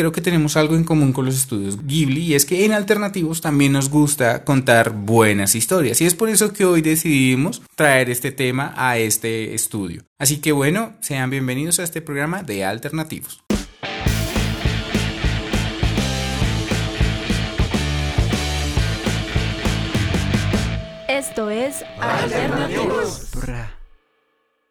creo que tenemos algo en común con los estudios Ghibli y es que en alternativos también nos gusta contar buenas historias y es por eso que hoy decidimos traer este tema a este estudio. Así que bueno, sean bienvenidos a este programa de alternativos. Esto es Alternativos.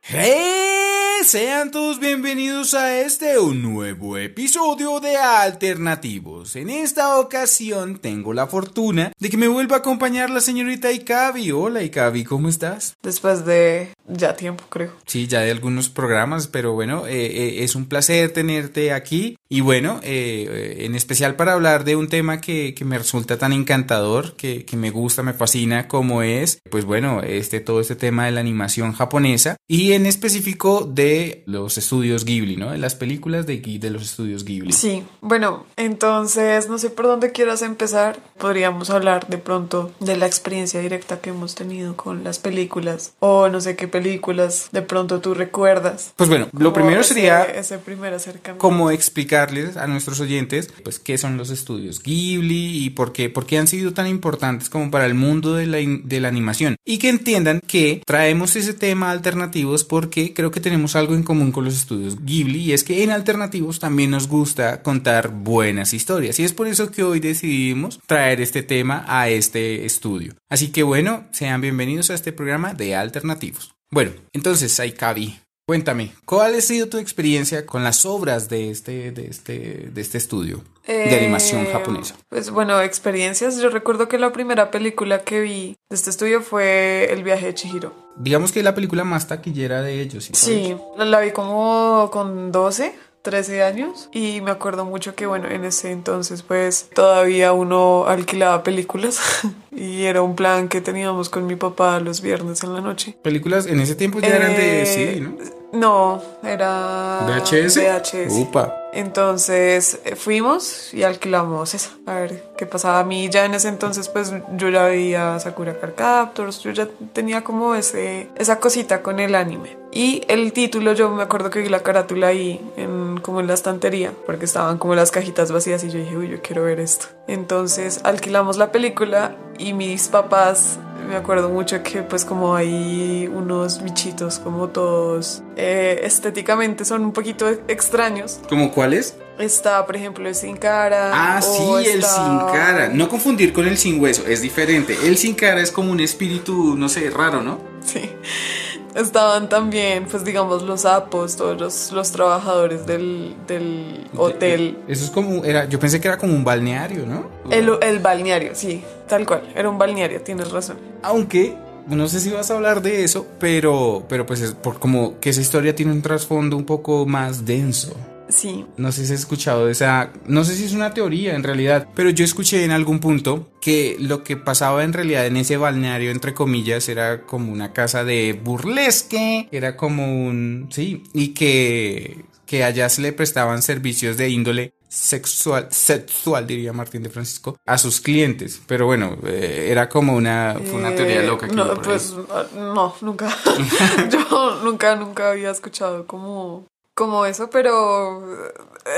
¡Hey! Sean todos bienvenidos a este un nuevo episodio de Alternativos. En esta ocasión tengo la fortuna de que me vuelva a acompañar la señorita Ikavi. Hola Ikavi, ¿cómo estás? Después de ya tiempo, creo. Sí, ya de algunos programas, pero bueno, eh, eh, es un placer tenerte aquí. Y bueno, eh, en especial para hablar de un tema que, que me resulta tan encantador, que, que, me gusta, me fascina, como es, pues bueno, este, todo este tema de la animación japonesa y en específico de los estudios Ghibli, ¿no? De las películas de, de los estudios Ghibli. Sí, bueno, entonces no sé por dónde quieras empezar. Podríamos hablar de pronto de la experiencia directa que hemos tenido con las películas o no sé qué películas de pronto tú recuerdas. Pues bueno, lo primero ese, sería ese primer acercamiento. como explicarles a nuestros oyentes pues qué son los estudios Ghibli y por qué, por qué han sido tan importantes como para el mundo de la, de la animación y que entiendan que traemos ese tema alternativos porque creo que tenemos algo en común con los estudios Ghibli y es que en alternativos también nos gusta contar buenas historias y es por eso que hoy decidimos traer este tema a este estudio. Así que bueno, sean bienvenidos a este programa de alternativos. Bueno, entonces, Aikabi, cuéntame, ¿cuál ha sido tu experiencia con las obras de este, de este, de este estudio de animación japonesa? Pues bueno, experiencias. Yo recuerdo que la primera película que vi de este estudio fue El viaje de Chihiro. Digamos que es la película más taquillera de ellos. ¿sí? Sí, la vi como con 12. 13 años y me acuerdo mucho que bueno en ese entonces pues todavía uno alquilaba películas y era un plan que teníamos con mi papá los viernes en la noche. Películas en ese tiempo ya eh, eran de CD, ¿no? No, era VHS. VHS. Upa. Entonces fuimos y alquilamos esa. A ver qué pasaba. A mí ya en ese entonces, pues yo ya veía Sakura Card Captors. Yo ya tenía como ese, esa cosita con el anime. Y el título, yo me acuerdo que vi la carátula ahí, en, como en la estantería, porque estaban como las cajitas vacías. Y yo dije, uy, yo quiero ver esto. Entonces alquilamos la película y mis papás me acuerdo mucho que pues como hay unos bichitos como todos eh, estéticamente son un poquito extraños. ¿Como cuáles? Está, por ejemplo, el sin cara. Ah, sí, el está... sin cara. No confundir con el sin hueso, es diferente. El sin cara es como un espíritu, no sé, raro, ¿no? Sí. Estaban también, pues digamos, los sapos, todos los, los trabajadores del, del hotel. Eso es como, era, yo pensé que era como un balneario, ¿no? El, el balneario, sí, tal cual, era un balneario, tienes razón. Aunque, no sé si vas a hablar de eso, pero, pero pues es por como que esa historia tiene un trasfondo un poco más denso. Sí. No sé si has escuchado de esa, no sé si es una teoría en realidad, pero yo escuché en algún punto que lo que pasaba en realidad en ese balneario, entre comillas, era como una casa de burlesque, era como un, sí, y que, que allá se le prestaban servicios de índole sexual, sexual diría Martín de Francisco, a sus clientes. Pero bueno, eh, era como una, fue una teoría loca. Que no, pues no, nunca. yo nunca, nunca había escuchado como como eso, pero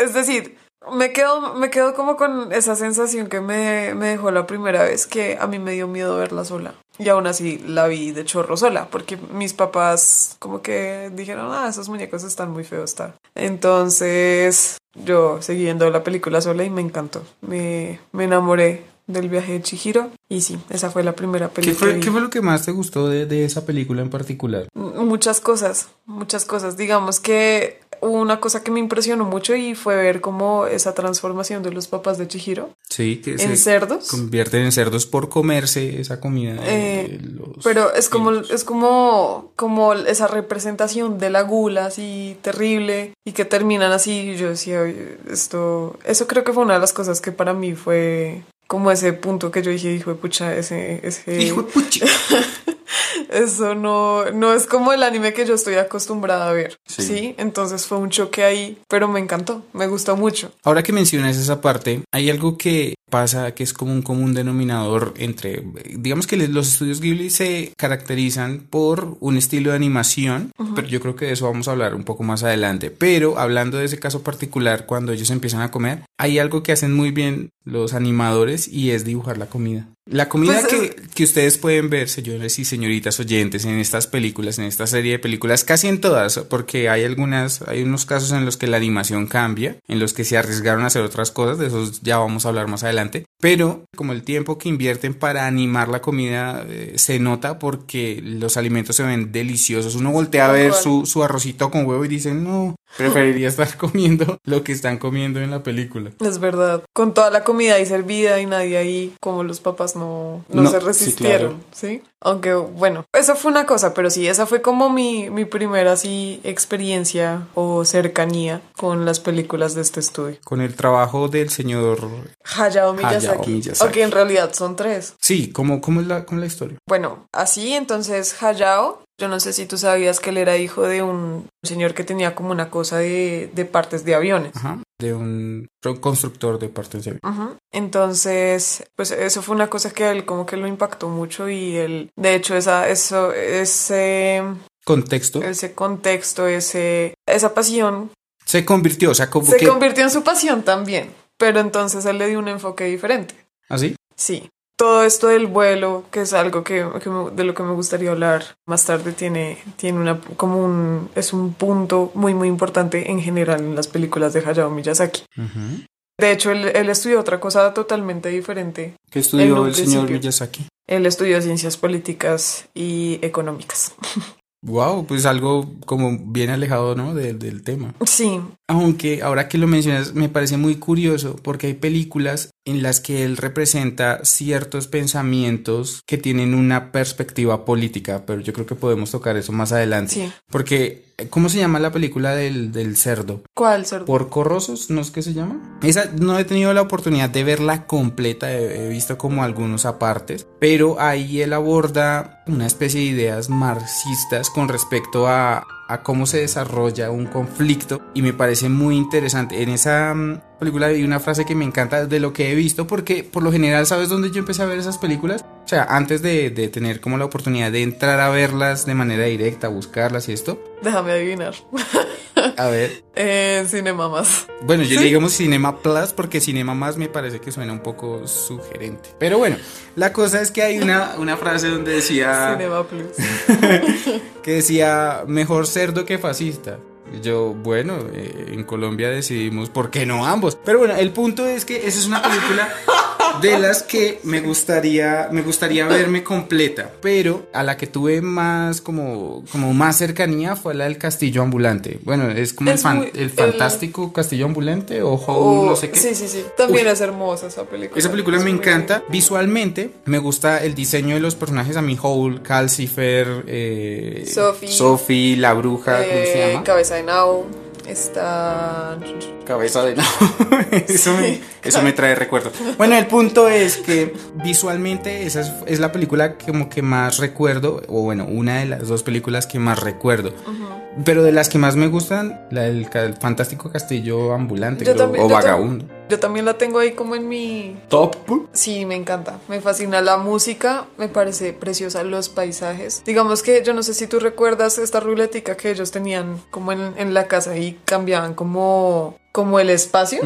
es decir, me quedo, me quedo como con esa sensación que me, me, dejó la primera vez que a mí me dio miedo verla sola. Y aún así la vi de chorro sola, porque mis papás como que dijeron, ah, esos muñecos están muy feos, está. Entonces yo seguí viendo la película sola y me encantó. Me, me enamoré del viaje de Chihiro. Y sí, esa fue la primera película. ¿Qué fue, ¿qué fue lo que más te gustó de, de esa película en particular? Muchas cosas, muchas cosas. Digamos que una cosa que me impresionó mucho y fue ver cómo esa transformación de los papás de Chihiro sí, que en se cerdos convierten en cerdos por comerse esa comida. Eh, los pero es como es como como esa representación de la gula así terrible y que terminan así. Yo decía esto, eso creo que fue una de las cosas que para mí fue como ese punto que yo dije, hijo de pucha, ese, ese... Hijo de pucha. Eso no, no es como el anime que yo estoy acostumbrada a ver. Sí. Sí. Entonces fue un choque ahí, pero me encantó, me gustó mucho. Ahora que mencionas esa parte, hay algo que pasa que es como un común denominador entre, digamos que los estudios Ghibli se caracterizan por un estilo de animación, pero yo creo que de eso vamos a hablar un poco más adelante. Pero hablando de ese caso particular, cuando ellos empiezan a comer, hay algo que hacen muy bien los animadores y es dibujar la comida. La comida Pues, que, que ustedes pueden ver, señores y señoritas oyentes, en estas películas, en esta serie de películas, casi en todas, porque hay algunas, hay unos casos en los que la animación cambia, en los que se arriesgaron a hacer otras cosas, de esos ya vamos a hablar más adelante, pero como el tiempo que invierten para animar la comida eh, se nota porque los alimentos se ven deliciosos. Uno voltea a ver su, su arrocito con huevo y dice, no, preferiría estar comiendo lo que están comiendo en la película. Es verdad. Con toda la comida ahí servida y nadie ahí, como los papás no, no, No, se sí, resistieron, claro. ¿sí? Aunque, bueno, eso fue una cosa, pero sí, esa fue como mi, mi primera así experiencia o cercanía con las películas de este estudio. Con el trabajo del señor... Hayao Miyazaki. Hayao Miyazaki. Aunque en realidad son tres. Sí, ¿cómo, cómo es la, cómo es la historia? Bueno, así entonces Hayao, yo no sé si tú sabías que él era hijo de un señor que tenía como una cosa de, de partes de aviones. Ajá, de un constructor de partes de avión. Ujú. Entonces, pues eso fue una cosa que a él como que lo impactó mucho y él, de hecho, esa, eso, ese, Contexto. ese contexto, ese, esa pasión, Se convirtió, o sea, como se que... convirtió en su pasión también, pero entonces él le dio un enfoque diferente. ¿Así? Sí. Todo esto del vuelo, que es algo que, que me- de lo que me gustaría hablar más tarde, tiene, tiene una, como un, es un punto muy, muy importante en general en las películas de Hayao Miyazaki. De hecho, él, él estudió otra cosa totalmente diferente. ¿Qué estudió el señor. Miyazaki? Él estudió ciencias políticas y económicas. Wow, pues algo como bien alejado, ¿no? Del- del tema. Sí, Aunque ahora que lo mencionas me parece muy curioso porque hay películas en las que él representa ciertos pensamientos que tienen una perspectiva política, pero yo creo que podemos tocar eso más adelante. sí. Porque, ¿cómo se llama la película del, del cerdo? ¿Cuál, cerdo? ¿Por Corrosos? ¿No es que se llama? Esa no he tenido la oportunidad de verla completa, he, he visto como algunos apartes, pero ahí él aborda una especie de ideas marxistas con respecto a, a cómo se desarrolla un conflicto y me parece muy interesante. En esa mm, película hay una frase que me encanta de lo que he visto porque por lo general, ¿sabes dónde yo empecé a ver esas películas? O sea, antes de, de tener como la oportunidad de entrar a verlas de manera directa, buscarlas y esto. Déjame adivinar. A ver, Eh, Cinema más. Bueno, yo ¿Sí? le digamos Cinema Plus porque Cinema Más me parece que suena un poco sugerente. Pero bueno, la cosa es que hay una, una frase donde decía Cinema Plus. que decía mejor cerdo que fascista. Yo, bueno, eh, en Colombia decidimos por qué no ambos. Pero bueno, el punto es que esa es una película de las que me gustaría me gustaría verme completa, pero a la que tuve más como como más cercanía fue la del Castillo ambulante. Bueno, es como el, Es fan- muy- el el- fantástico Castillo ambulante o Oh, no sé qué. Sí, sí, sí. También es hermosa esa película. Esa película me encanta visualmente, me gusta el diseño de los personajes, a mí Howl, Calcifer, eh, Sophie. Sophie, la bruja, ¿cómo se Eh, llama? Cabeza de Nao. Está. Cabeza de nabo. eso, me, eso me trae recuerdos. Bueno, el punto es que visualmente esa es, es la película como que más recuerdo, o bueno, una de las dos películas que más recuerdo. Pero de las que más me gustan, la del fantástico castillo ambulante creo, también- o vagabundo. Yo también la tengo ahí como en mi. Top. Sí, me encanta. Me fascina la música. Me parece preciosa los paisajes. Digamos que yo no sé si tú recuerdas esta ruletica que ellos tenían como en, en la casa y cambiaban como, como el espacio.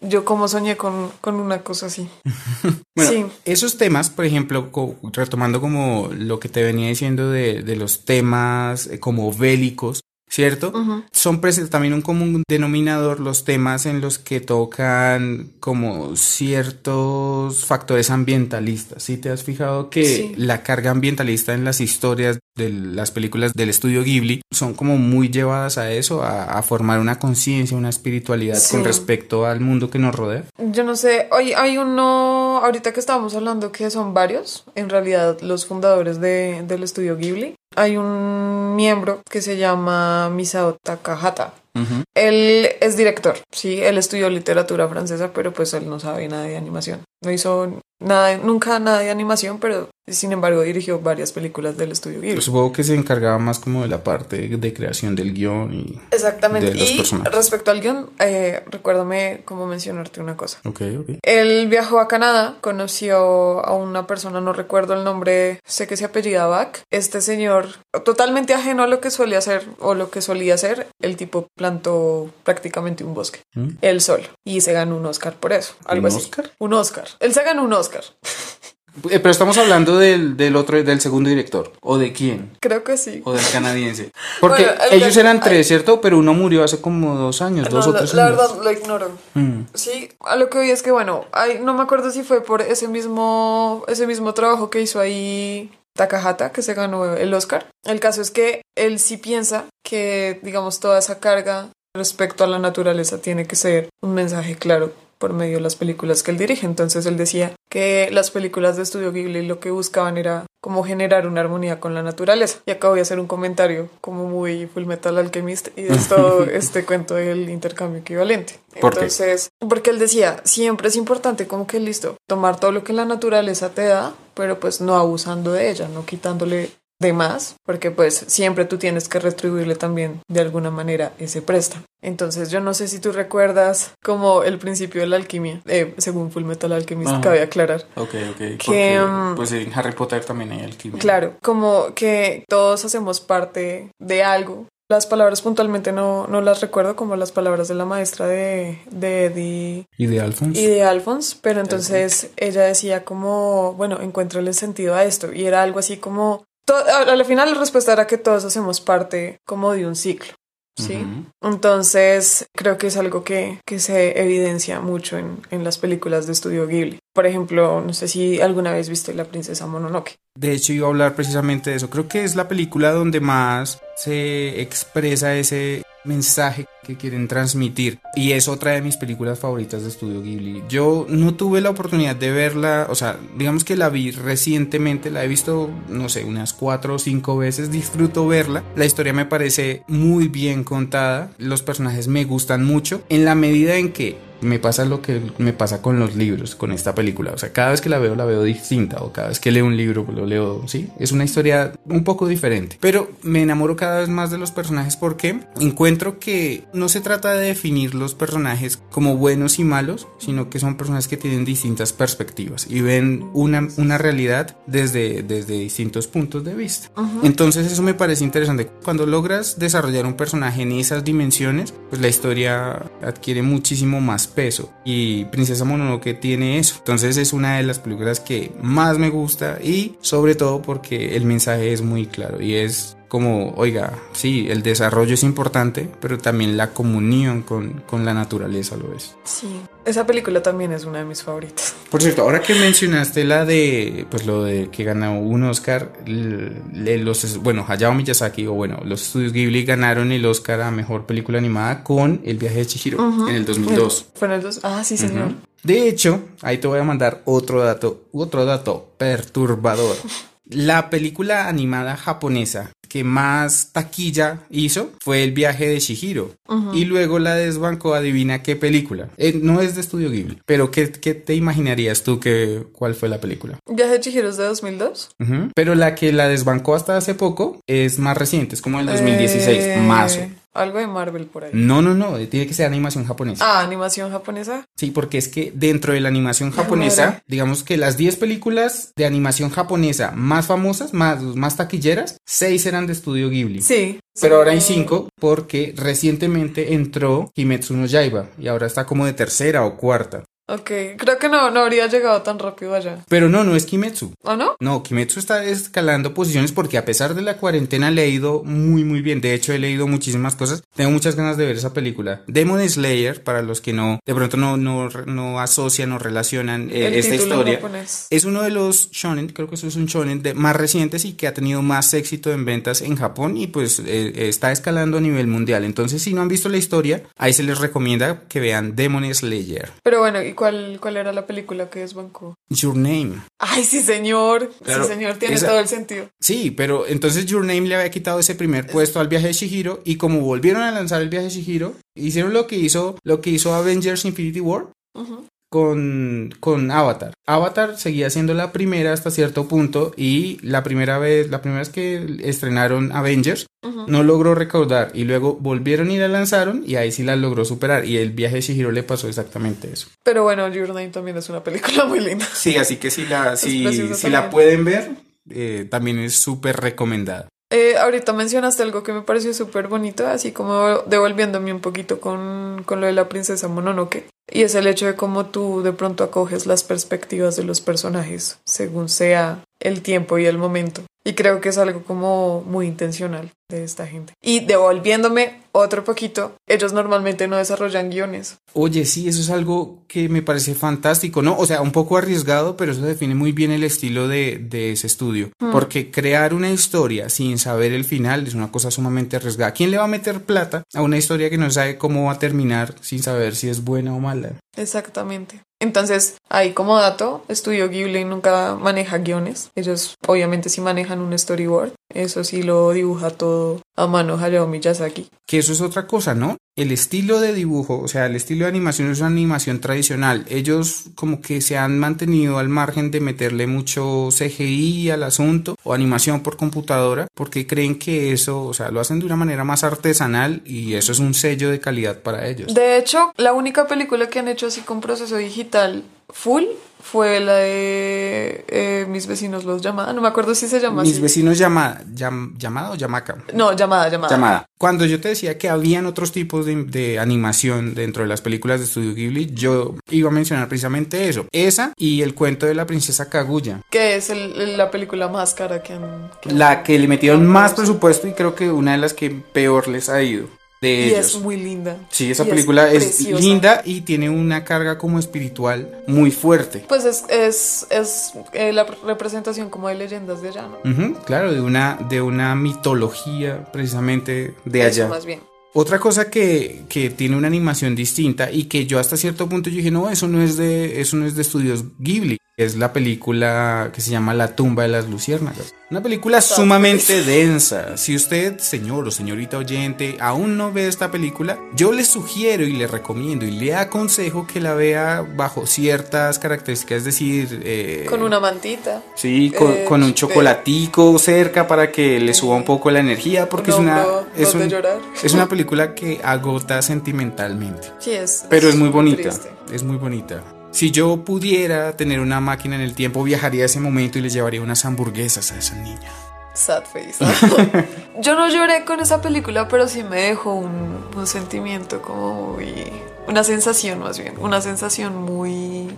Yo como soñé con, con una cosa así. Bueno, Sí. esos temas, por ejemplo, co- retomando como lo que te venía diciendo de, de los temas eh, como bélicos, ¿cierto? Ujú. Son prese- también un común denominador los temas en los que tocan como ciertos factores ambientalistas. ¿Sí te has fijado que Sí. la carga ambientalista en las historias de las películas del estudio Ghibli son como muy llevadas a eso, a, a formar una conciencia, una espiritualidad Sí. con respecto al mundo que nos rodea? Yo no sé, hoy hay uno, ahorita que estábamos hablando que son varios, en realidad los fundadores de, del estudio Ghibli. Hay un miembro que se llama Misao Takahata. Ujú. Él es director, sí, él estudió literatura francesa, pero pues él no sabe nada de animación. No hizo nada, nunca nada de animación, pero sin embargo dirigió varias películas del estudio Ghibli. Supongo que se encargaba más como de la parte de creación del guion y Exactamente. de los y personajes. respecto al guion, eh, recuérdame cómo mencionarte una cosa. Ok, ok. Él viajó a Canadá, conoció a una persona, no recuerdo el nombre, sé que se apellida Bach. Este señor, totalmente ajeno a lo que solía hacer o lo que solía hacer, el tipo plantó prácticamente un bosque, ¿Mm? él solo, y se ganó un Oscar por eso, algo ¿Un así. Oscar? Un Oscar. Él se ganó un Oscar. Eh, pero estamos hablando del, del otro, del segundo director. ¿O de quién? Creo que sí. O del canadiense. Porque Bueno, el ellos eran tres, ¿cierto? Pero uno murió hace como dos años, dos o la, tres la años. verdad lo ignoro. Mm. Sí, a lo que oí es que bueno, no me acuerdo si fue por ese mismo, ese mismo trabajo que hizo ahí Takahata, que se ganó el Oscar. El caso es que él sí piensa que, digamos, toda esa carga respecto a la naturaleza tiene que ser un mensaje claro por medio de las películas que él dirige. Entonces él decía que las películas de Estudio Ghibli lo que buscaban era como generar una armonía con la naturaleza. Y acá voy a hacer un comentario como muy Full Metal Alchemist y es todo este cuento del intercambio equivalente. ¿Por qué? Entonces, porque él decía, siempre es importante como que listo, tomar todo lo que la naturaleza te da, pero pues no abusando de ella, no quitándole de más, porque pues siempre tú tienes que retribuirle también de alguna manera ese préstamo. Entonces yo no sé si tú recuerdas como el principio de la alquimia, eh, según Full Metal Alchemist, Ajá. cabe aclarar. Ok, ok. Que, porque, mm, pues en Harry Potter también hay alquimia. Claro, como que todos hacemos parte de algo. Las palabras puntualmente no, no las recuerdo como las palabras de la maestra de, de Eddie ¿Y de Alphonse? y de Alphonse, pero entonces ella decía como, bueno, encuéntrale sentido a esto. Y era algo así como, al final la respuesta era que todos hacemos parte como de un ciclo. ¿Sí? Entonces, creo que es algo que, que se evidencia mucho en, en las películas de estudio Ghibli. Por ejemplo, no sé si alguna vez viste La Princesa Mononoke. De hecho, iba a hablar precisamente de eso. Creo que es la película donde más se expresa ese mensaje que quieren transmitir. Y es otra de mis películas favoritas de Estudio Ghibli. Yo no tuve la oportunidad de verla, o sea, digamos que la vi recientemente, la he visto, no sé, unas cuatro o cinco veces. Disfruto verla. La historia me parece muy bien contada. Los personajes me gustan mucho. En la medida en que me pasa lo que me pasa con los libros, con esta película. O sea, cada vez que la veo, la veo distinta. O cada vez que leo un libro, lo leo, sí. Es una historia un poco diferente. Pero me enamoro cada vez más de los personajes porque encuentro que no se trata de definir los personajes como buenos y malos, sino que son personajes que tienen distintas perspectivas y ven una, una realidad desde, desde distintos puntos de vista. Entonces eso me parece interesante. Cuando logras desarrollar un personaje en esas dimensiones, pues la historia adquiere muchísimo más peso. Y Princesa Mononoke tiene eso. Entonces es una de las películas que más me gusta y sobre todo porque el mensaje es muy claro y es como, oiga, sí, el desarrollo es importante, pero también la comunión con, con la naturaleza lo es. Sí. Esa película también es una de mis favoritas. Por cierto, ahora que mencionaste la de, pues lo de que ganó un Oscar, los, bueno, Hayao Miyazaki, o bueno, los estudios Ghibli ganaron el Oscar a Mejor Película Animada con El viaje de Chihiro en el 2002. Fue en el dos. Ah, sí, señor. Ujú. De hecho, ahí te voy a mandar otro dato, otro dato perturbador. La película animada japonesa que más taquilla hizo fue El viaje de Shihiro. Y luego la desbancó, adivina qué película. Eh, no es de estudio Ghibli, pero ¿qué, qué te imaginarías tú que cuál fue la película? Viaje de Chihiro es de 2002. Ujú. Pero la que la desbancó hasta hace poco es más reciente, es como el 2016, Eh, mazo. Algo de Marvel por ahí. No, no, no, tiene que ser animación japonesa. Ah, animación japonesa. Sí, porque es que dentro de la animación japonesa, Madre. digamos que las 10 películas de animación japonesa más famosas, más, más taquilleras, 6 eran de estudio Ghibli. Sí. Pero ahora hay 5 porque recientemente entró Kimetsu no Yaiba y ahora está como de tercera o cuarta. Ok, creo que no, no habría llegado tan rápido allá. Pero no, no es Kimetsu. ¿O no? No, Kimetsu está escalando posiciones porque a pesar de la cuarentena le ha ido muy muy bien. De hecho, he leído muchísimas cosas. Tengo muchas ganas de ver esa película. Demon Slayer, para los que no, de pronto no, no, no asocian o relacionan eh, El esta historia. japonés. Es uno de los shonen, creo que eso es un shonen de más recientes y que ha tenido más éxito en ventas en Japón y pues eh, está escalando a nivel mundial. Entonces, si no han visto la historia, ahí se les recomienda que vean Demon Slayer. Pero bueno, ¿y cuál, cuál era la película que desbancó? Your Name. Ay, sí, señor. Claro, sí, señor, tiene esa- todo el sentido. Sí, pero entonces Your Name le había quitado ese primer puesto al viaje de Shihiro y como volvieron a lanzar el viaje de Shihiro, hicieron lo que hizo lo que hizo Avengers Infinity War. Ujú. Con, con Avatar. Avatar seguía siendo la primera hasta cierto punto y la primera vez, la primera vez que estrenaron Avengers no logró recaudar y luego volvieron y la lanzaron y ahí sí la logró superar y el viaje de Shihiro le pasó exactamente eso. Pero bueno, Your Name también es una película muy linda. Sí, así que si la, si, si la pueden ver, eh, también es súper recomendada. Eh, ahorita mencionaste algo que me pareció súper bonito, así como devolviéndome un poquito con, con lo de la princesa Mononoke. Y es el hecho de cómo tú de pronto acoges las perspectivas de los personajes según sea el tiempo y el momento. Y creo que es algo como muy intencional de esta gente. Y devolviéndome otro poquito, ellos normalmente no desarrollan guiones. Oye, sí, eso es algo que me parece fantástico, ¿no? O sea, un poco arriesgado, pero eso define muy bien el estilo de, de ese estudio. Porque crear una historia sin saber el final es una cosa sumamente arriesgada. ¿Quién le va a meter plata a una historia que no sabe cómo va a terminar sin saber si es buena o mala? Exactamente. Entonces, ahí como dato, Estudio Ghibli nunca maneja guiones. Ellos obviamente sí manejan un storyboard. Eso sí lo dibuja todo a mano Hayao Miyazaki. Que eso es otra cosa, ¿no? El estilo de dibujo, o sea, el estilo de animación es una animación tradicional. Ellos como que se han mantenido al margen de meterle mucho CGI al asunto o animación por computadora porque creen que eso, o sea, lo hacen de una manera más artesanal y eso es un sello de calidad para ellos. De hecho, la única película que han hecho así con proceso digital full fue la de eh, Mis vecinos los llamada. No me acuerdo si se llama Mis así. vecinos llama, llam- llamada o llamaca. No, llamada, llamada. Llamada. Cuando yo te decía que habían otros tipos de, de animación dentro de las películas de Studio Ghibli, yo iba a mencionar precisamente eso. Esa y el cuento de la princesa Kaguya. Que es el- la película más cara que han... que han- La que le metieron más presupuesto y creo que una de las que peor les ha ido de Y ellos. es muy linda. Sí, esa Y película es, preciosa. linda y tiene una carga como espiritual muy fuerte. Pues es, es, es eh, la representación como de leyendas de allá, ¿no? Ujú, claro, de una, de una mitología precisamente de Eso allá. más bien. Otra cosa que, que tiene una animación distinta y que yo hasta cierto punto yo dije, no, eso no es de, eso no es de estudios Ghibli. Es la película que se llama La tumba de las luciérnagas. Una película sumamente densa. Si usted, señor o señorita oyente, aún no ve esta película, yo le sugiero y le recomiendo y le aconsejo que la vea bajo ciertas características, es decir, eh, Con una mantita. Sí, con, Eh, con un de- chocolatico cerca para que le suba un poco la energía, porque es Un una, es, un- es una película que agota sentimentalmente. Sí, es. Pero es muy bonita, triste. es muy bonita. Si yo pudiera tener una máquina en el tiempo, viajaría a ese momento y les llevaría unas hamburguesas a esa niña. Sad face. Yo no lloré con esa película, pero sí me dejó un, un sentimiento como muy. Una sensación más bien. Una sensación muy.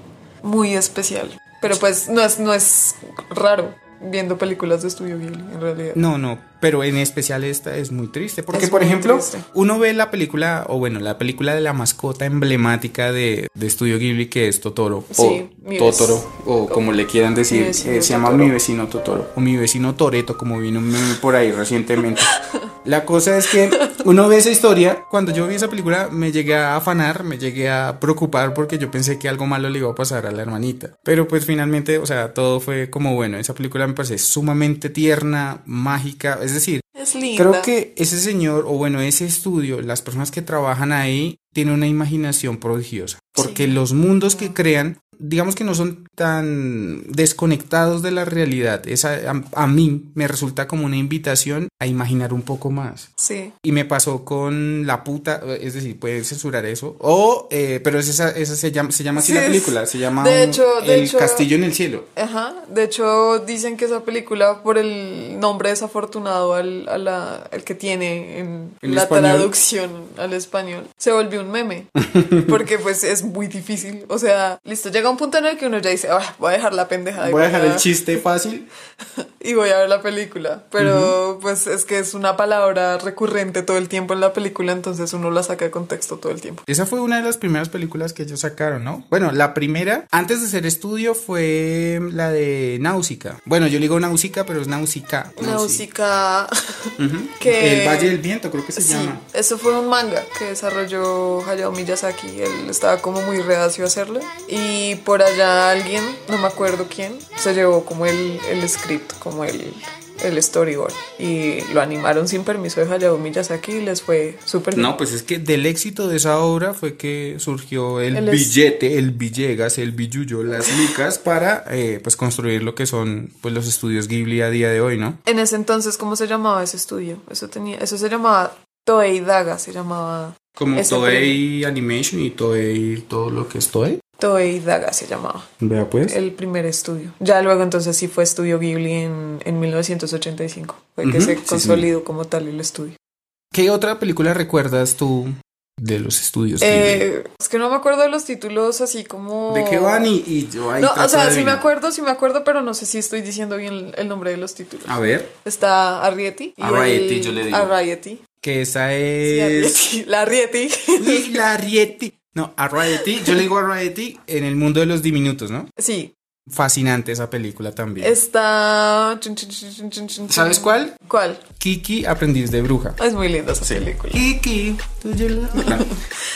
Muy especial. Pero pues no es, no es raro viendo películas de estudio Ghibli, en realidad. No, no, pero en especial esta es muy triste, porque Es por ejemplo, triste. uno ve la película, o bueno, la película de la mascota emblemática de, de Estudio Ghibli, que es Totoro, Sí, o Totoro, o como le quieran decir, eh, se llama Totoro. Mi vecino Totoro, o Mi vecino Toreto, como vino un meme por ahí recientemente. La cosa es que uno ve esa historia, cuando yo vi esa película me llegué a afanar, me llegué a preocupar porque yo pensé que algo malo le iba a pasar a la hermanita. Pero pues finalmente, o sea, todo fue como bueno, esa película me parece sumamente tierna, mágica, es decir, Es linda. Creo que ese señor, o bueno, ese estudio, las personas que trabajan ahí, tienen una imaginación prodigiosa. Porque Sí. los mundos que crean, digamos que no son tan desconectados de la realidad. Esa, a, a mí me resulta como una invitación a imaginar un poco más. Sí. Y me pasó con La puta, es decir, puedes censurar eso. O, eh, pero es esa, esa se llama, se llama así Sí, la película, se llama de un- hecho- de El hecho- Castillo en el Cielo. Ajá, de hecho dicen que esa película por el nombre desafortunado al, a la- al que tiene en, En la español. traducción al español se volvió un meme porque pues es muy difícil, o sea, listo, llega un punto en el que uno ya dice, "Ah, voy a dejar la pendeja Voy a dejar el chiste fácil. y voy a ver la película, pero pues es que es una palabra recurrente todo el tiempo en la película, entonces uno la saca de contexto todo el tiempo. Esa fue una de las primeras películas que ellos sacaron, ¿no? Bueno, la primera, antes de ser estudio, fue la de Náusica. Bueno, yo le digo Náusica, pero es Náusica. Náusica Ujú. que- El Valle del Viento, creo que se Sí, llama. eso fue un manga que desarrolló Hayao Miyazaki. Él estaba como muy reacio a hacerlo. Y por allá alguien, no me acuerdo quién, se llevó como el, el script, como el, el storyboard y lo animaron sin permiso de Hayao Miyazaki y les fue súper bien. No, pues es que del éxito de esa obra fue que surgió el, El es- billete, el Villegas, el Billuyo, las licas para eh, pues construir lo que son pues los estudios Ghibli a día de hoy, ¿no? En ese entonces, ¿cómo se llamaba ese estudio? Eso tenía, eso se llamaba Toei Daga, se llamaba Como Toei Animation y Toei todo lo que es Toei. Toei Daga se llamaba. Vea pues. El primer estudio. Ya luego entonces sí fue Estudio Ghibli en, en 1985. Fue que Ujú, se sí, consolidó como tal el estudio. ¿Qué otra película recuerdas tú de los estudios? Eh, es que no me acuerdo de los títulos así como... ¿De qué van? Y, y yo ahí No, o sea, sí me acuerdo, sí me acuerdo, pero no sé si estoy diciendo bien el, nombre de los títulos. A ver, Está Arrietty. Arrietty, yo le digo. Arrietty. Que esa es... Arrietty. La Arrietty. Uy, la Rieti. No, Arrietty. Yo le digo Arrietty en el mundo de los diminutos, ¿no? Sí. Fascinante esa película también. Está... ¿Sabes cuál? ¿Cuál? Kiki, aprendiz de bruja. Es muy linda esa película. Kiki, No,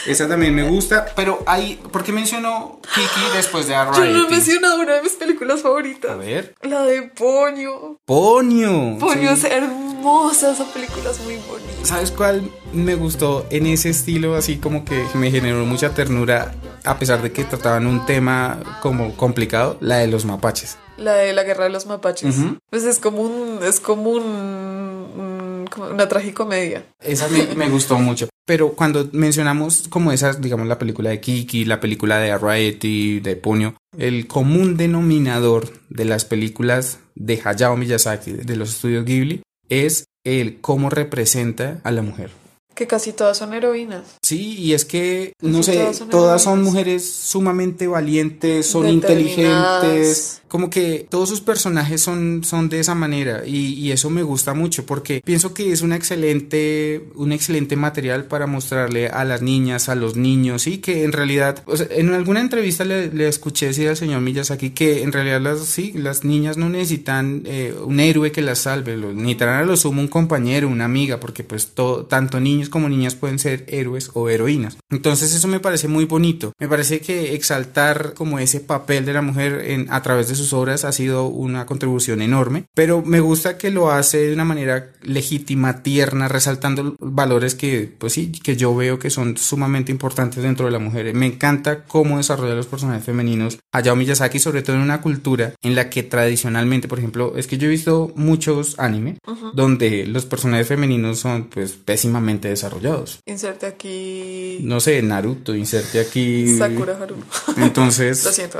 Esa también me gusta, pero hay. ¿Por qué mencionó Kiki después de Yo no he Arrietty? mencionado una de mis películas favoritas. A ver. La de Poño. Ponio. Poño sí. es hermosa, esa película es muy bonita. ¿Sabes cuál me gustó en ese estilo? Así como que me generó mucha ternura, a pesar de que trataban un tema como complicado, la de los mapaches. La de la guerra de los mapaches. Ujú. Pues es como un, es como un, una tragicomedia. Esa me, me gustó mucho. Pero cuando mencionamos como esas, digamos, la película de Kiki, la película de Arrietty, de Ponyo, el común denominador de las películas de Hayao Miyazaki, de los estudios Ghibli, es el cómo representa a la mujer. Que casi todas son heroínas. Sí, y es que, no sé, todas son todas son heroínas. mujeres sumamente valientes, son inteligentes, como que todos sus personajes son, son de esa manera y, eso me gusta mucho porque pienso que es una excelente, un excelente material para mostrarle a las niñas, a los niños y que en realidad, en alguna entrevista le, escuché decir al señor Miyazaki que en realidad las, sí, las niñas no necesitan eh, un héroe que las salve, lo- necesitarán a lo sumo un compañero, una amiga, porque pues tanto niños como niñas pueden ser héroes o heroínas. Entonces eso me parece muy bonito. Me parece que exaltar como ese papel de la mujer a través de sus obras ha sido una contribución enorme, pero me gusta que lo hace de una manera legítima, tierna, resaltando valores que pues sí, que yo veo que son sumamente importantes dentro de la mujer. Me encanta cómo desarrolla los personajes femeninos Hayao Miyazaki, sobre todo en una cultura en la que tradicionalmente, por ejemplo, es que yo he visto muchos anime donde los personajes femeninos son pues pésimamente desarrollados. Inserte aquí No sé, Naruto, inserte aquí. Sakura Haruno. Entonces, Lo siento.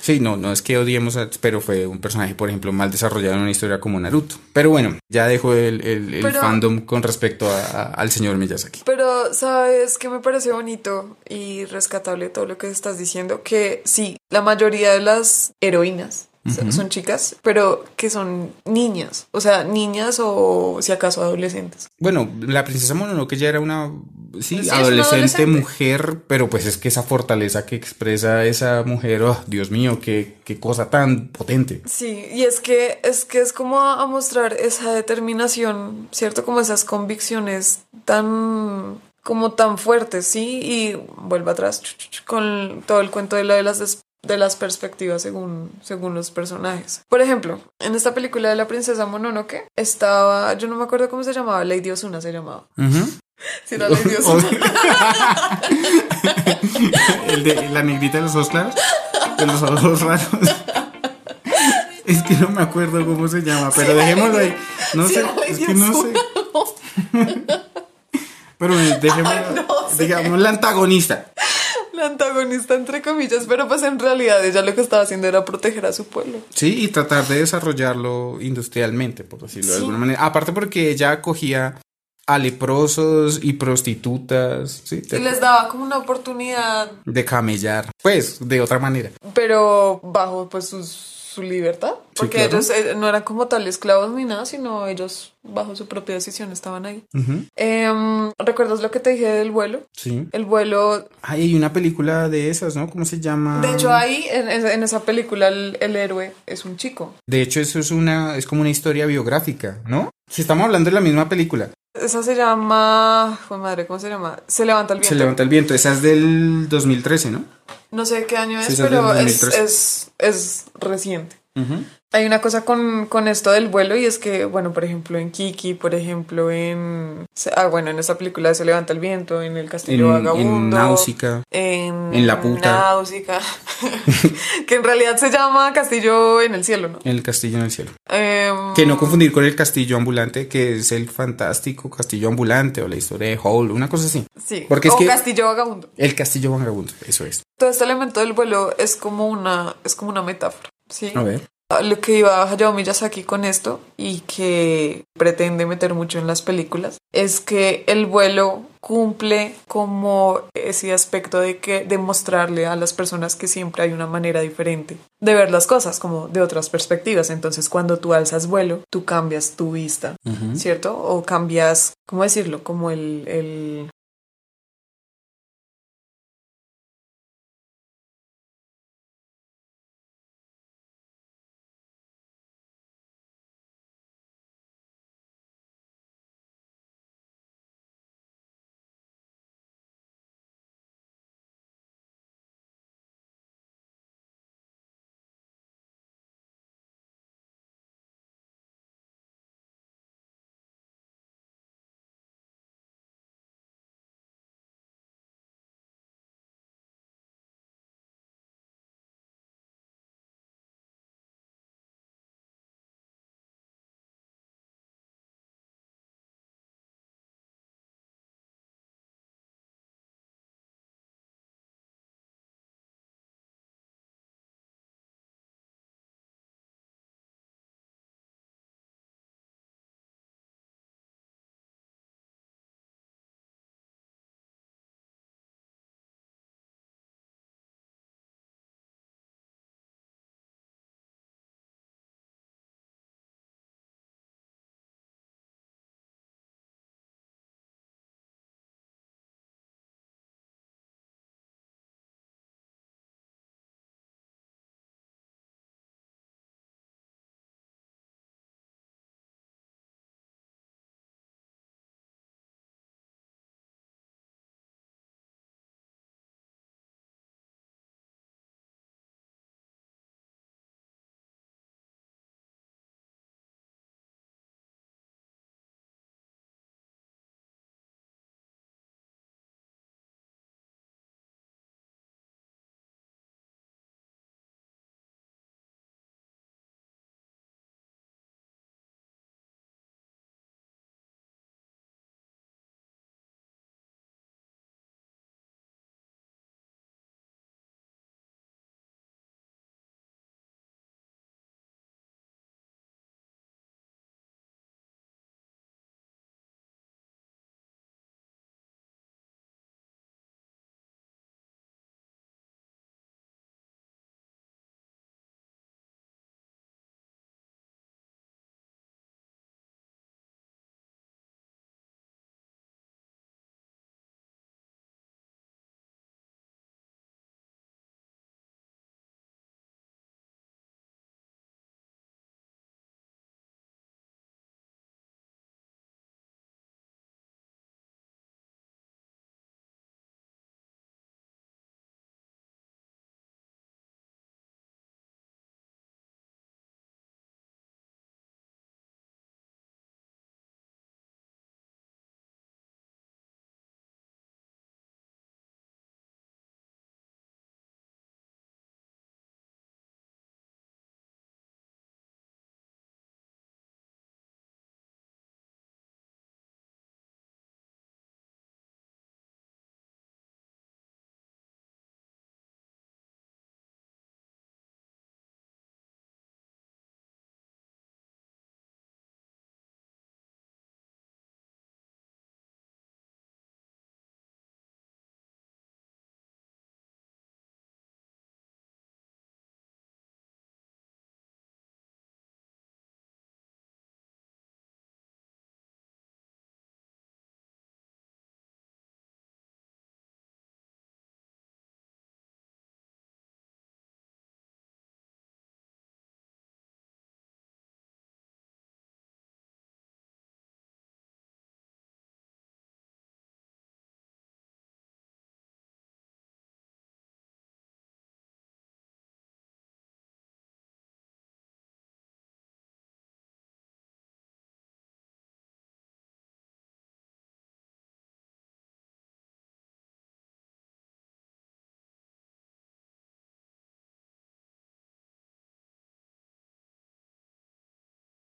Sí, no, no es que odiemos, a- pero fue un personaje, por ejemplo, mal desarrollado en una historia como Naruto. Pero bueno, ya dejo el, el- el Pero- fandom con respecto a- a- al señor Miyazaki. Pero, ¿sabes qué me parece bonito y rescatable todo lo que estás diciendo? Que sí, la mayoría de las heroínas son- son chicas, pero que son niñas. O sea, niñas o si acaso adolescentes. Bueno, la princesa Mononoke ya era una sí, adolescente, adolescente. mujer, pero pues es que esa fortaleza que expresa esa mujer, oh, Dios mío, qué, qué cosa tan potente. Sí, y es que es que es como a, mostrar esa determinación, ¿cierto? Como esas convicciones tan como tan fuertes, ¿sí? Y vuelve atrás con todo el cuento de la de las de las perspectivas según según los personajes. Por ejemplo, en esta película de la princesa Mononoke estaba, yo no me acuerdo cómo se llamaba, Lady Osuna se llamaba. Sí, era Lady Osuna. El de la negrita de los ojos claros, de los ojos raros. Es que no me acuerdo cómo se llama, pero dejémoslo ahí. No Sí, sé, es que no sé. Pero dejémoslo, no sé. digamos la antagonista. La antagonista entre comillas, pero pues en realidad ella lo que estaba haciendo era proteger a su pueblo. Sí, y tratar de desarrollarlo industrialmente, por decirlo de alguna manera. Aparte porque ella acogía a leprosos y prostitutas, ¿sí? Y les daba como una oportunidad de camellar, pues, de otra manera. pero bajo pues su, su libertad porque claro. ellos eh, no eran como tal esclavos ni nada sino ellos bajo su propia decisión estaban ahí Em, recuerdas lo que te dije del vuelo Sí. el vuelo Ay, hay una película de esas, ¿no? ¿Cómo se llama? de hecho ahí en, en- esa película el, el héroe es un chico De hecho, eso es una, es como una historia biográfica, ¿no? Si estamos hablando de la misma película, esa se llama Joder, madre cómo se llama se levanta el viento Se levanta el viento, esa es del 2013, ¿no? No sé qué año es Sí, pero es, 2013. es es reciente Hay una cosa con, con, esto del vuelo y es que, bueno, por ejemplo, en Kiki, por ejemplo, en... Ah, bueno, en esta película Se levanta el viento, en El Castillo Vagabundo. En Náusica. En, en La Puta. Náusica. que en realidad se llama Castillo en el Cielo, ¿no? El Castillo en el Cielo. Eh, que no confundir con el Castillo Ambulante, que es el fantástico Castillo Ambulante o la historia de Hall, una cosa así. Sí. Porque es o que Castillo Vagabundo. El Castillo Vagabundo, eso es. Todo este elemento del vuelo es como una, es como una metáfora. Sí. A ver. Lo que iba Hayao Miyazaki con esto y que pretende meter mucho en las películas es que el vuelo cumple como ese aspecto de que demostrarle a las personas que siempre hay una manera diferente de ver las cosas, como de otras perspectivas. Entonces, cuando tú alzas vuelo, tú cambias tu vista, ¿cierto? O cambias, ¿cómo decirlo? Como el, el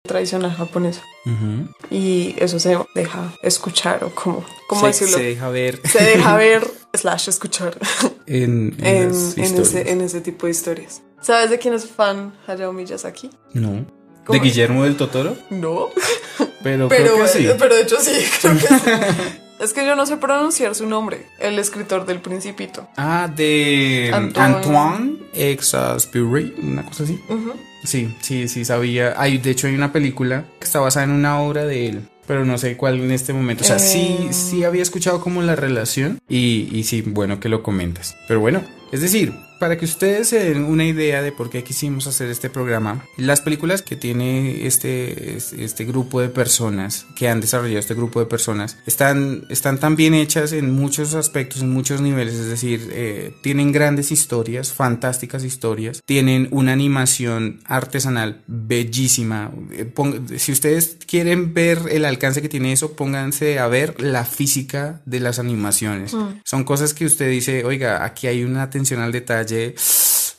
tradicional japonesa. Y eso se deja escuchar o como, ¿cómo se, decirlo? se deja ver Se deja ver slash escuchar en, en ese, en ese tipo de historias. ¿Sabes de quién es fan Hayao Miyazaki? No. ¿De Guillermo del Totoro? No. Pero, Pero, creo que sí. pero de hecho sí, creo que sí. Es que yo no sé pronunciar su nombre, el escritor del Principito. Ah, de Antoine. Antoine Exaspurry, una cosa así. Sí, sí, sí sabía. Hay, de hecho, hay una película que está basada en una obra de él. Pero no sé cuál en este momento. O sea, sí, Eh. sí había escuchado como la relación. Y, y sí, bueno que lo comentas. Pero bueno, es decir, para que ustedes se den una idea de por qué quisimos hacer este programa, las películas que tiene este, este grupo de personas, que han desarrollado este grupo de personas, están, están tan bien hechas en muchos aspectos, en muchos niveles. Es decir, eh, tienen grandes historias, fantásticas historias, tienen una animación artesanal bellísima. Eh, pong- si ustedes quieren ver el alcance que tiene eso, pónganse a ver la física de las animaciones. Son cosas que usted dice, oiga, aquí hay una atención al detalle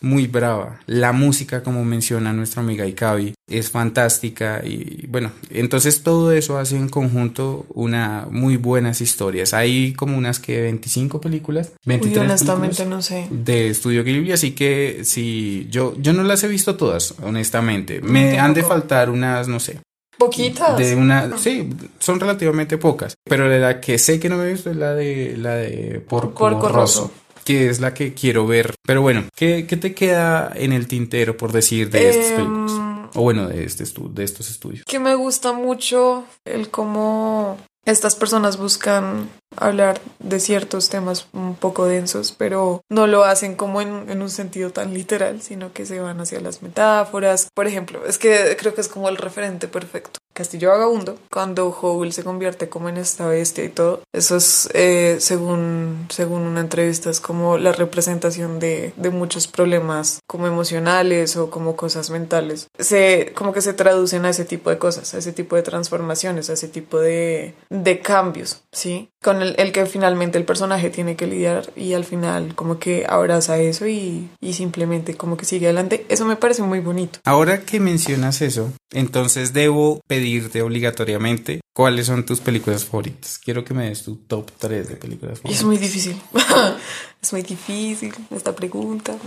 muy brava. La música, como menciona nuestra amiga Ikabi, es fantástica y bueno, entonces todo eso hace en conjunto una muy buenas historias. Hay como unas que 25 películas, 23 Uy, honestamente películas no sé. de Estudio Ghibli, así que si yo yo no las he visto todas, honestamente. Me han de faltar unas, no sé, Poquitas. de una, sí, son relativamente pocas, pero de la que sé que no me he visto es la de la de Porco, Porco Rosso, Rosso. Que es la que quiero ver. Pero bueno, ¿qué, qué te queda en el tintero por decir de estas películas? O bueno, de este de estos estudios. que me gusta mucho el cómo estas personas buscan hablar de ciertos temas un poco densos, pero no lo hacen como en, en un sentido tan literal, sino que se van hacia las metáforas. Por ejemplo, es que creo que es como el referente perfecto. Castillo Vagabundo, cuando Howl se convierte como en esta bestia y todo, eso es, eh, según, según una entrevista, es como la representación de, de muchos problemas como emocionales o como cosas mentales. Se, como que se traducen a ese tipo de cosas, a ese tipo de transformaciones, a ese tipo de, de cambios, ¿sí? Con el, el que finalmente el personaje tiene que lidiar y al final como que abraza eso y, y simplemente como que sigue adelante. Eso me parece muy bonito. Ahora que mencionas eso, entonces debo pedirte obligatoriamente cuáles son tus películas favoritas. Quiero que me des tu top 3 de películas favoritas. es muy difícil. es muy difícil esta pregunta.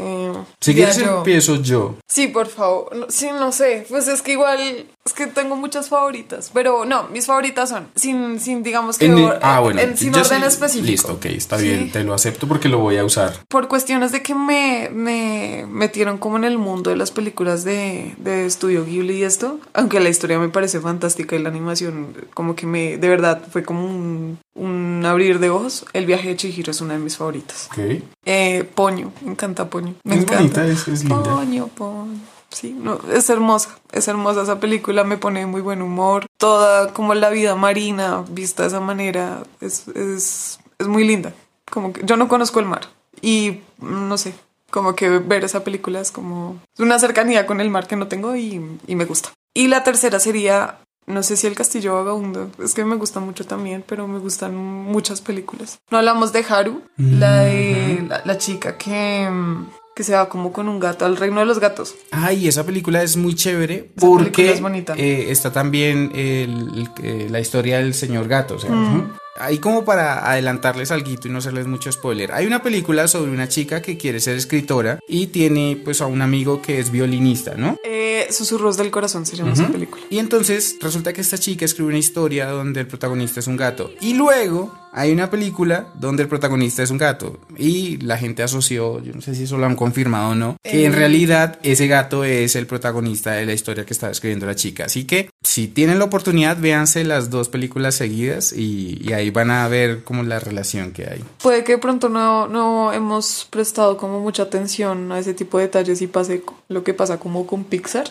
Eh, Si quieres yo- empiezo yo. Sí, por favor. No, sí, no sé. Pues es que igual, es que tengo muchas favoritas. Pero no, mis favoritas son, sin, sin digamos que, En- ah, bueno, en- sin orden específico. Listo, ok, está Sí. bien, te lo acepto porque lo voy a usar. Por cuestiones de que me, me metieron como en el mundo de las películas de, de Estudio Ghibli y esto, aunque la historia me parece fantástica y la animación como que me, de verdad, fue como un, un abrir de ojos. El viaje de Chihiro es una de mis favoritas. Ok. Eh, Poño, me encanta Poño. Me es encanta. bonita, es, es linda. Poño, Poño. Sí, no, es hermosa, es hermosa esa película, me pone muy buen humor. Toda como la vida marina vista de esa manera es, es, es muy linda. Como que yo no conozco el mar y mm, no sé, como que ver esa película es como una cercanía con el mar que no tengo y, y me gusta. Y la tercera sería, no sé si El Castillo Vagabundo, es que me gusta mucho también, pero me gustan muchas películas. No hablamos de Haru, la de la, la chica que, mm, que se va como con un gato al reino de los gatos. Ay, esa película es muy chévere Esa porque película es bonita. eh, está también el- el- eh, la historia del señor gato. O sea, Mm. Ahí como para adelantarles algo y no hacerles mucho spoiler. Hay una película sobre una chica que quiere ser escritora y tiene pues a un amigo que es violinista, ¿no? Eh, Susurros del corazón se llama esa película. Y entonces resulta que esta chica escribe una historia donde el protagonista es un gato. Y luego hay una película donde el protagonista es un gato. Y la gente asoció, yo no sé si eso lo han confirmado o no, que en Eh. realidad ese gato es el protagonista de la historia que está escribiendo la chica. Así que si tienen la oportunidad, véanse las dos películas seguidas y, y ahí van a ver como la relación que hay. Puede que de pronto no, no hemos prestado como mucha atención a ese tipo de detalles y pase lo que pasa como con Pixar.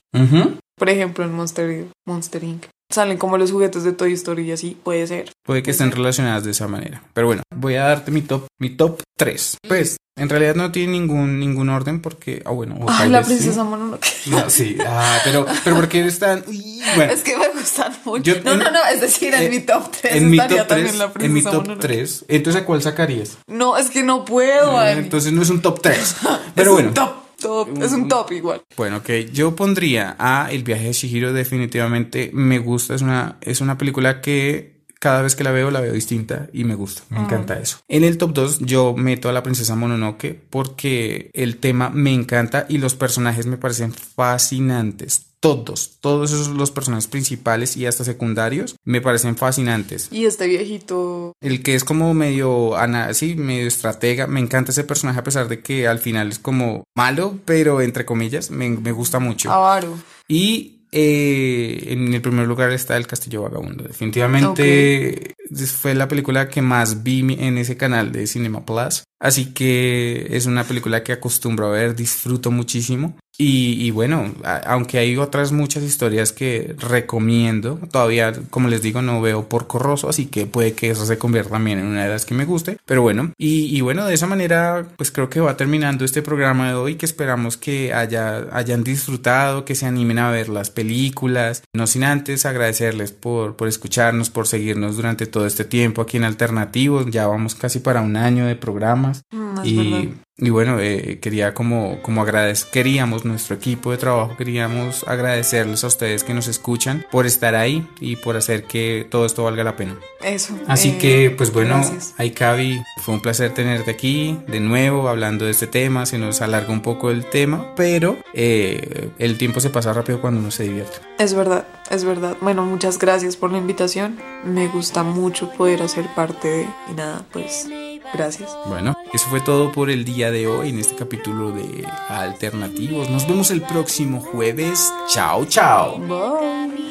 Por ejemplo, en Monster, Monster Inc. Salen como los juguetes de Toy Story y así, puede ser. Puede que estén relacionadas de esa manera. Pero bueno, voy a darte mi top, mi top 3. Pues, en realidad no tiene ningún, ningún orden porque, ah, bueno, Ah, la vez sí. princesa Mononoke. No, sí, ah, pero, pero porque están, uy, bueno, Es que me gustan mucho. Yo- no, en- no, no, es decir, en eh, mi top 3 en mi top también 3, la en princesa mi top Mononoke. 3, entonces ¿a cuál sacarías? No, es que no puedo. Eh, Ani. Entonces no es un top 3, Es pero un bueno, top, top, es un top igual. Bueno, ok, yo pondría a El viaje de Shihiro definitivamente me gusta, es una, es una película que cada vez que la veo la veo distinta y me gusta, me encanta eso. En el top 2 yo meto a la princesa Mononoke porque el tema me encanta y los personajes me parecen fascinantes. Todos, todos esos los personajes principales y hasta secundarios me parecen fascinantes. Y este viejito. El que es como medio, ana, sí, medio estratega, me encanta ese personaje a pesar de que al final es como malo, pero entre comillas, me, me gusta mucho. Avaro. Y eh, en el primer lugar está El Castillo Vagabundo. Definitivamente fue la película que más vi en ese canal de Cinema Plus. Así que es una película que acostumbro a ver, disfruto muchísimo. Y, y bueno, a- aunque hay otras muchas historias que recomiendo, todavía, como les digo, no veo por corroso, así que puede que eso se convierta también en una de las que me guste. Pero bueno, y, y bueno, de esa manera, pues creo que va terminando este programa de hoy, que esperamos que haya, hayan disfrutado, que se animen a ver las películas. No sin antes agradecerles por, por escucharnos, por seguirnos durante todo este tiempo aquí en Alternativos. Ya vamos casi para un año de programas. Mm, Y. y bueno, eh, quería como, como agradecer, queríamos, nuestro equipo de trabajo, queríamos agradecerles a ustedes que nos escuchan por estar ahí y por hacer que todo esto valga la pena. Eso. Así eh, que, pues bueno. Aikavi, fue un placer tenerte aquí de nuevo hablando de este tema. Se nos alarga un poco el tema, pero eh, el tiempo se pasa rápido cuando uno se divierte. Es verdad, es verdad. Bueno, muchas gracias por la invitación. Me gusta mucho poder hacer parte de. Y nada, pues Gracias. Bueno, eso fue todo por el día de hoy en este capítulo de Alternativos. Nos vemos el próximo jueves. Chao, chao. Bye.